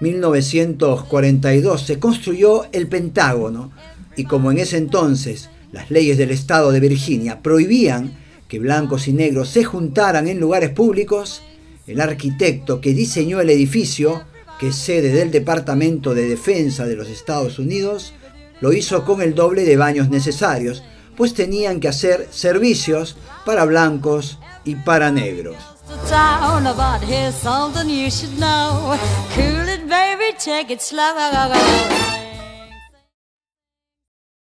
1942 se construyó el Pentágono y como en ese entonces las leyes del estado de Virginia prohibían que blancos y negros se juntaran en lugares públicos, el arquitecto que diseñó el edificio, que es sede del Departamento de Defensa de los Estados Unidos, lo hizo con el doble de baños necesarios, pues tenían que hacer servicios para blancos y para negros. Take it slow.